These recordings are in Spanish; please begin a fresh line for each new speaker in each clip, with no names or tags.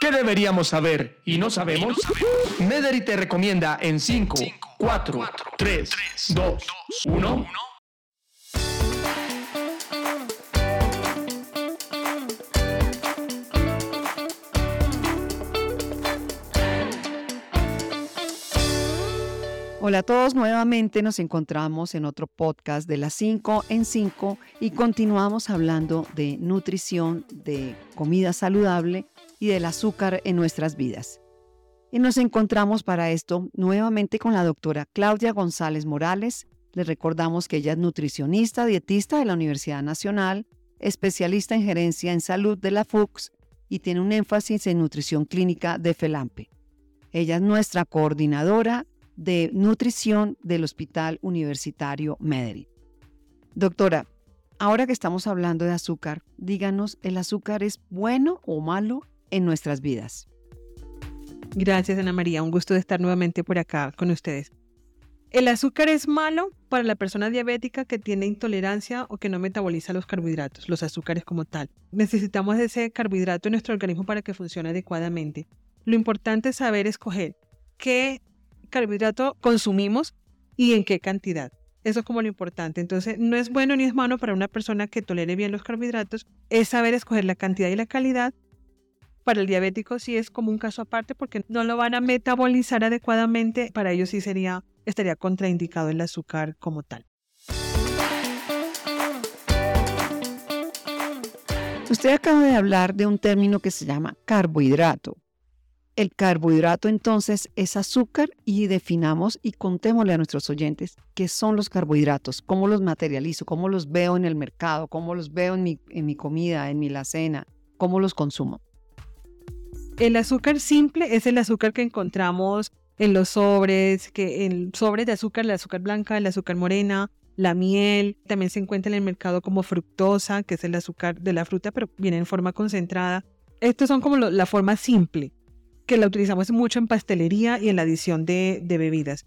¿Qué deberíamos saber y no sabemos? Mederi te recomienda en 5, 4, 3, 2, 1.
Hola a todos, nuevamente nos encontramos en otro podcast de las 5 en 5 y continuamos hablando de nutrición, de comida saludable y del azúcar en nuestras vidas. Y nos encontramos para esto nuevamente con la doctora Claudia González Morales. Les recordamos que ella es nutricionista, dietista de la Universidad Nacional, especialista en gerencia en salud de la FUCS y tiene un énfasis en nutrición clínica de FELAMPE. Ella es nuestra coordinadora de nutrición del Hospital Universitario Medellín. Doctora, ahora que estamos hablando de azúcar, díganos, ¿el azúcar es bueno o malo en nuestras vidas?
Gracias, Ana María. Un gusto de estar nuevamente por acá con ustedes. El azúcar es malo para la persona diabética que tiene intolerancia o que no metaboliza los carbohidratos, los azúcares como tal. Necesitamos ese carbohidrato en nuestro organismo para que funcione adecuadamente. Lo importante es saber escoger qué carbohidrato consumimos y en qué cantidad. Eso es como lo importante. Entonces, no es bueno ni es malo para una persona que tolere bien los carbohidratos, es saber escoger la cantidad y la calidad para el diabético sí es como un caso aparte porque no lo van a metabolizar adecuadamente. Para ellos sí sería, estaría contraindicado el azúcar como tal.
Usted acaba de hablar de un término que se llama carbohidrato. El carbohidrato entonces es azúcar y definamos y contémosle a nuestros oyentes qué son los carbohidratos, cómo los materializo, cómo los veo en el mercado, cómo los veo en mi, comida, en mi cena, cómo los consumo.
El azúcar simple es el azúcar que encontramos en los sobres, que en sobres de azúcar, el azúcar blanca, el azúcar morena, la miel, también se encuentra en el mercado como fructosa, que es el azúcar de la fruta, pero viene en forma concentrada. Estos son como la forma simple, que la utilizamos mucho en pastelería y en la adición de, de bebidas.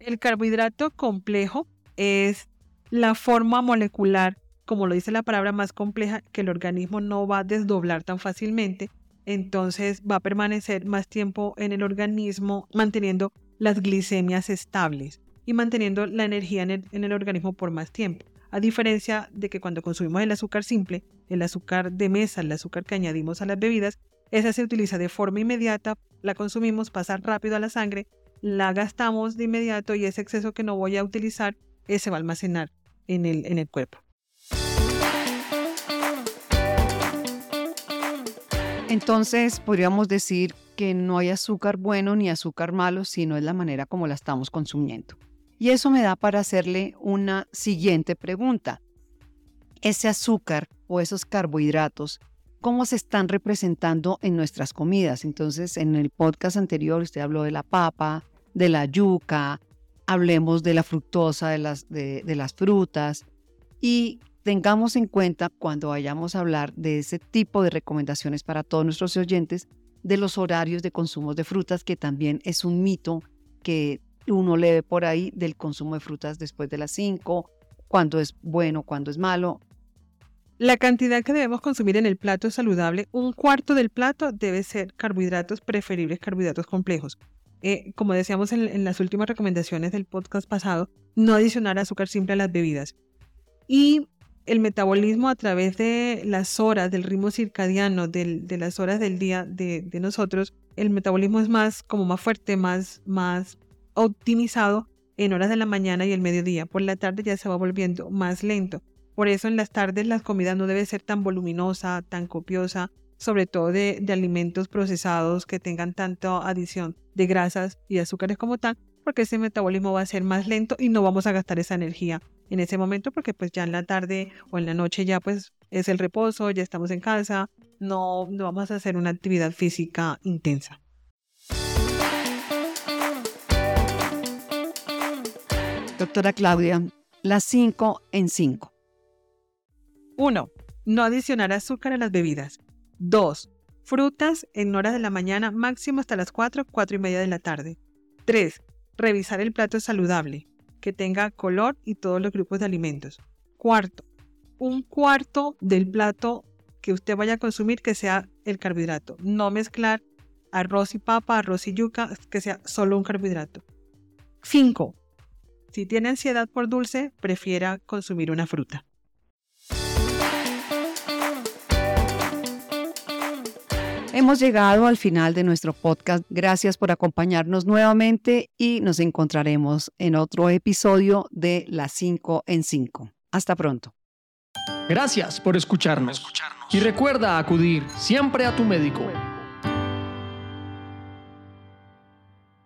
El carbohidrato complejo es la forma molecular, como lo dice la palabra, más compleja que el organismo no va a desdoblar tan fácilmente entonces va a permanecer más tiempo en el organismo manteniendo las glicemias estables y manteniendo la energía en el, organismo por más tiempo. A diferencia de que cuando consumimos el azúcar simple, el azúcar de mesa, el azúcar que añadimos a las bebidas, esa se utiliza de forma inmediata, la consumimos, pasa rápido a la sangre, la gastamos de inmediato y ese exceso que no voy a utilizar, se va a almacenar en el, en el cuerpo.
Entonces, podríamos decir que no hay azúcar bueno ni azúcar malo, sino es la manera como la estamos consumiendo. Y eso me da para hacerle una siguiente pregunta. Ese azúcar o esos carbohidratos, ¿cómo se están representando en nuestras comidas? Entonces, en el podcast anterior usted habló de la papa, de la yuca, hablemos de la fructosa, de las, de, de las frutas. Y tengamos en cuenta cuando vayamos a hablar de ese tipo de recomendaciones para todos nuestros oyentes de los horarios de consumo de frutas, que también es un mito que uno lee ve por ahí del consumo de frutas después de las 5, cuando es bueno, cuando es malo.
La cantidad que debemos consumir en el plato es saludable, un cuarto del plato debe ser carbohidratos, preferibles carbohidratos complejos. Eh, como decíamos en, en las últimas recomendaciones del podcast pasado, no adicionar azúcar simple a las bebidas. Y el metabolismo a través de las horas, del ritmo circadiano, de las horas del día de, nosotros, el metabolismo es más, como más fuerte, más, más optimizado en horas de la mañana y el mediodía. Por la tarde ya se va volviendo más lento. Por eso en las tardes la comida no debe ser tan voluminosa, tan copiosa, sobre todo de, de alimentos procesados que tengan tanta adición de grasas y azúcares como tal, porque ese metabolismo va a ser más lento y no vamos a gastar esa energía en ese momento porque pues ya en la tarde o en la noche ya pues es el reposo, ya estamos en casa, no, no vamos a hacer una actividad física intensa.
Doctora Claudia, las 5 en 5.
1. No adicionar azúcar a las bebidas. 2. Frutas en horas de la mañana, máximo hasta las 4, 4 y media de la tarde. 3. Revisar el plato saludable que tenga color y todos los grupos de alimentos. Cuarto, un cuarto del plato que usted vaya a consumir que sea el carbohidrato. No mezclar arroz y papa, arroz y yuca, que sea solo un carbohidrato. 5. Si tiene ansiedad por dulce, prefiera consumir una fruta.
Hemos llegado al final de nuestro podcast. Gracias por acompañarnos nuevamente y nos encontraremos en otro episodio de Las 5 en 5. Hasta pronto.
Gracias por escucharnos. Y recuerda acudir siempre a tu médico.